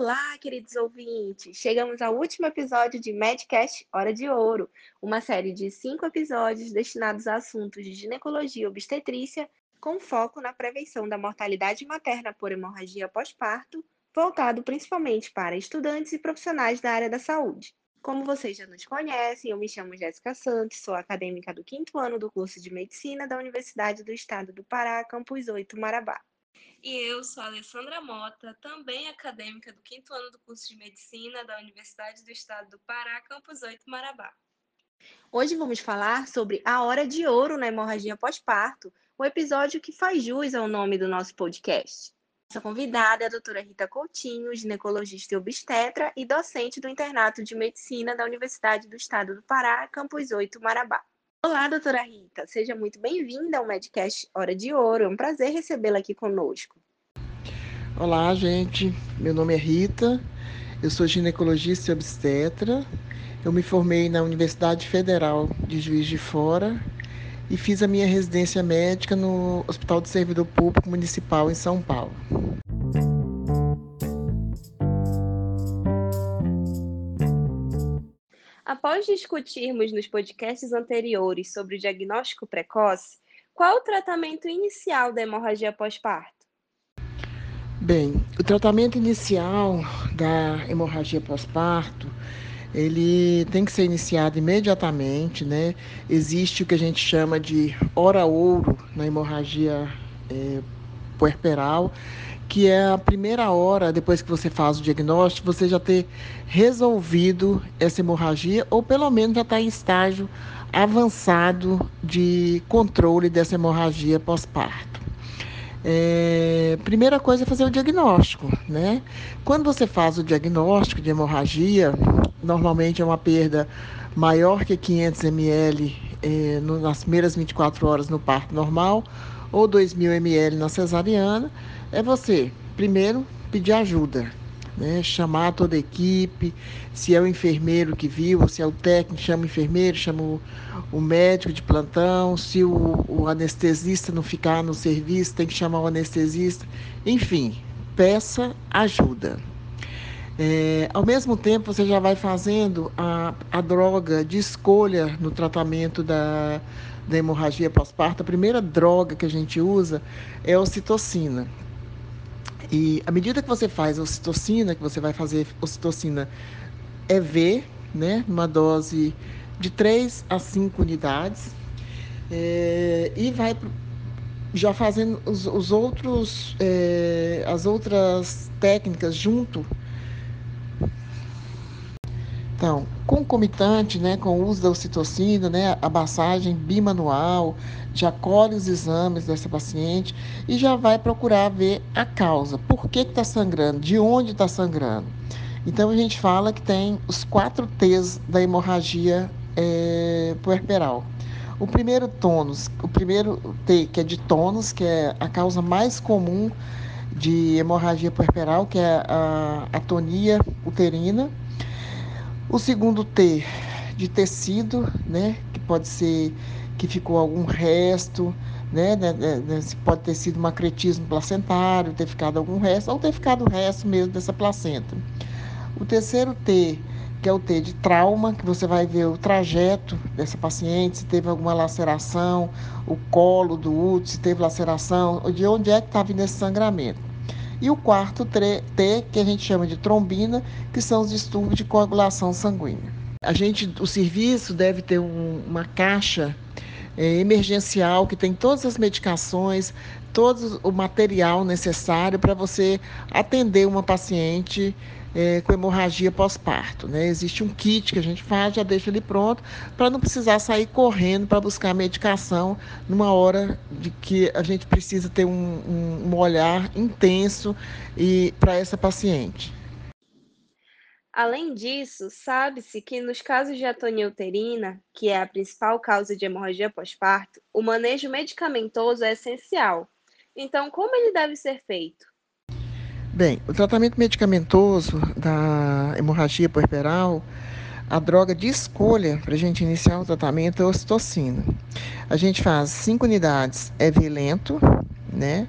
Olá, queridos ouvintes! Chegamos ao último episódio de Medcast Hora de Ouro, uma série de cinco episódios destinados a assuntos de ginecologia e obstetrícia, com foco na prevenção da mortalidade materna por hemorragia pós-parto, voltado principalmente para estudantes e profissionais da área da saúde. Como vocês já nos conhecem, eu me chamo Jéssica Santos, sou acadêmica do quinto ano do curso de Medicina da Universidade do Estado do Pará, Campus 8, Marabá. E eu sou Alessandra Mota, também acadêmica do quinto ano do curso de Medicina da Universidade do Estado do Pará, Campus 8, Marabá. Hoje vamos falar sobre a hora de ouro na hemorragia pós-parto, o um episódio que faz jus ao nome do nosso podcast. Nossa convidada é a doutora Rita Coutinho, ginecologista e obstetra e docente do Internato de Medicina da Universidade do Estado do Pará, Campus 8, Marabá. Olá, doutora Rita, seja muito bem-vinda ao Medcast Hora de Ouro. É um prazer recebê-la aqui conosco. Olá, gente. Meu nome é Rita, eu sou ginecologista e obstetra. Eu me formei na Universidade Federal de Juiz de Fora e fiz a minha residência médica no Hospital do Servidor Público Municipal em São Paulo. Após discutirmos nos podcasts anteriores sobre o diagnóstico precoce, qual o tratamento inicial da hemorragia pós-parto? Bem, o tratamento inicial da hemorragia pós-parto, ele tem que ser iniciado imediatamente, né? Existe o que a gente chama de hora ouro na hemorragia é, puerperal, que é a primeira hora depois que você faz o diagnóstico, você já ter resolvido essa hemorragia ou pelo menos já está em estágio avançado de controle dessa hemorragia pós-parto. É, primeira coisa é fazer o diagnóstico, né? Quando você faz o diagnóstico de hemorragia, normalmente é uma perda maior que 500 ml é, nas primeiras 24 horas no parto normal ou 2.000 ml na cesariana é você, primeiro, pedir ajuda, né? chamar toda a equipe, se é o enfermeiro que viu, se é o técnico, chama o enfermeiro, chama o, o médico de plantão, se o, o, anestesista não ficar no serviço, tem que chamar o anestesista, enfim, peça ajuda. É, ao mesmo tempo, você já vai fazendo a, a droga de escolha no tratamento da, da hemorragia pós-parto. A primeira droga que a gente usa é a ocitocina, e à medida que você faz ocitocina, que você vai fazer ocitocina EV, né, uma dose de 3 a 5 unidades, é, e vai já fazendo os, os outros, é, as outras técnicas junto. Então, concomitante né, com o uso da ocitocina, né, a massagem bimanual, já colhe os exames dessa paciente e já vai procurar ver a causa. Por que está sangrando? De onde está sangrando? Então a gente fala que tem os quatro T's da hemorragia é, puerperal. O primeiro tônus, o primeiro T, que é de tônus, que é a causa mais comum de hemorragia puerperal, que é a atonia uterina. O segundo T de tecido, né, que pode ser que ficou algum resto, né, né, né, né pode ter sido um acretismo placentário, ter ficado algum resto, ou ter ficado o resto mesmo dessa placenta. O terceiro T, que é o T de trauma, que você vai ver o trajeto dessa paciente, se teve alguma laceração, o colo do útero, se teve laceração, de onde é que está vindo esse sangramento. E o quarto T, que a gente chama de trombina, que são os distúrbios de coagulação sanguínea. A gente, o serviço deve ter um, uma caixa é, emergencial que tem todas as medicações, todo o material necessário para você atender uma paciente é, com hemorragia pós-parto. Né? Existe um kit que a gente faz, já deixa ele pronto, para não precisar sair correndo para buscar medicação numa hora de que a gente precisa ter um, um, um olhar intenso e para essa paciente. Além disso, sabe-se que nos casos de atonia uterina, que é a principal causa de hemorragia pós-parto, o manejo medicamentoso é essencial. Então, como ele deve ser feito? Bem, o tratamento medicamentoso da hemorragia puerperal, a droga de escolha para a gente iniciar o tratamento é a ocitocina. A gente faz 5 unidades EV lento, né?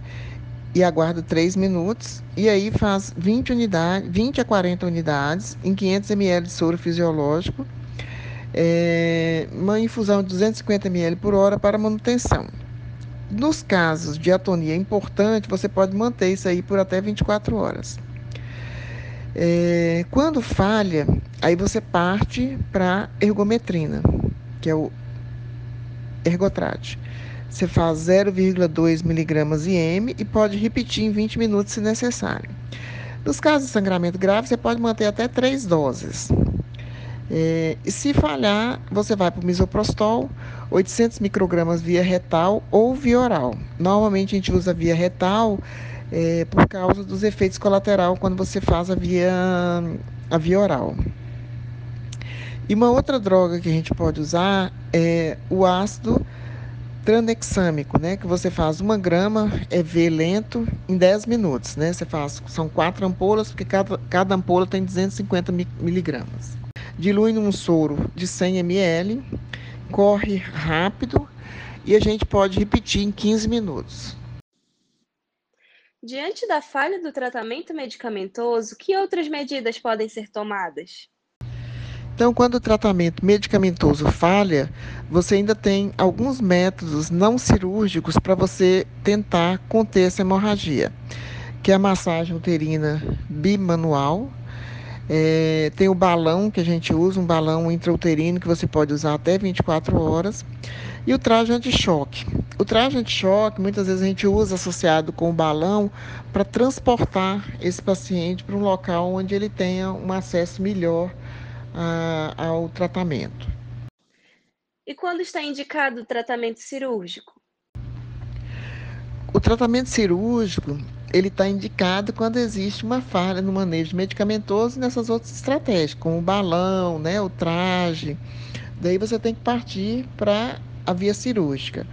e aguarda 3 minutos. E aí faz 20, unidades, 20 a 40 unidades em 500 ml de soro fisiológico. É, uma infusão de 250 ml por hora para manutenção. Nos casos de atonia importante, você pode manter isso aí por até 24 horas. É, quando falha, aí você parte para ergometrina, que é o ergotrate. Você faz 0,2 miligramas IM e pode repetir em 20 minutos se necessário. Nos casos de sangramento grave, você pode manter até três doses. É, e se falhar, você vai para o misoprostol, 800 microgramas via retal ou via oral. Normalmente a gente usa via retal é, por causa dos efeitos colaterais quando você faz a via, a via oral. E uma outra droga que a gente pode usar é o ácido tranexâmico, né? Que você faz uma grama EV lento em 10 minutos, né? Você faz, são quatro ampolas, porque cada, cada ampola tem 250 miligramas dilui num soro de 100 ml, corre rápido e a gente pode repetir em 15 minutos. Diante da falha do tratamento medicamentoso, que outras medidas podem ser tomadas? Então, quando o tratamento medicamentoso falha, você ainda tem alguns métodos não cirúrgicos para você tentar conter essa hemorragia, que é a massagem uterina bimanual, é, tem o balão que a gente usa, um balão intrauterino que você pode usar até 24 horas. E o traje anti-choque. O traje anti-choque, muitas vezes a gente usa associado com o balão para transportar esse paciente para um local onde ele tenha um acesso melhor a, ao tratamento. E quando está indicado o tratamento cirúrgico? O tratamento cirúrgico ele está indicado quando existe uma falha no manejo medicamentoso e nessas outras estratégias, como o balão, né, o traje. Daí você tem que partir para a via cirúrgica.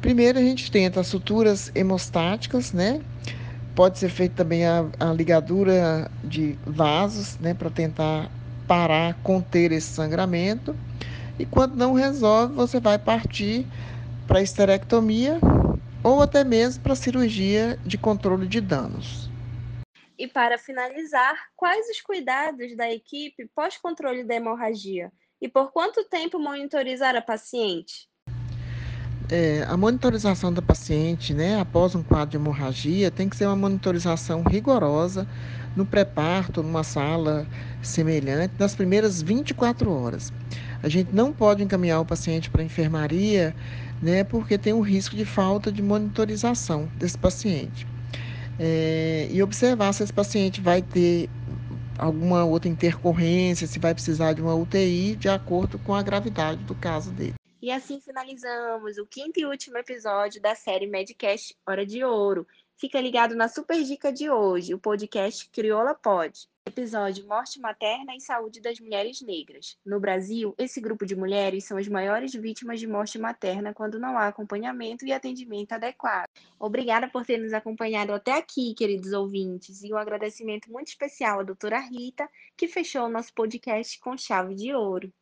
Primeiro a gente tenta as suturas hemostáticas, né? Pode ser feita também a, a ligadura de vasos, né, para tentar parar, conter esse sangramento. E quando não resolve, você vai partir para a esterectomia ou até mesmo para cirurgia de controle de danos. E para finalizar, quais os cuidados da equipe pós-controle da hemorragia? E por quanto tempo monitorizar a paciente? É, a monitorização da paciente, né, após um quadro de hemorragia, tem que ser uma monitorização rigorosa no pré-parto, numa sala semelhante, nas primeiras 24 horas. A gente não pode encaminhar o paciente para a enfermaria né, porque tem o risco de falta de monitorização desse paciente. É, e observar se esse paciente vai ter alguma outra intercorrência, se vai precisar de uma UTI, de acordo com a gravidade do caso dele. E assim finalizamos o quinto e último episódio da série Medcast Hora de Ouro. Fica ligado na super dica de hoje, o podcast Crioula Pod. Episódio Morte Materna e Saúde das Mulheres Negras. No Brasil, esse grupo de mulheres são as maiores vítimas de morte materna quando não há acompanhamento e atendimento adequado. Obrigada por ter nos acompanhado até aqui, queridos ouvintes, e um agradecimento muito especial à doutora Rita, que fechou o nosso podcast com chave de ouro.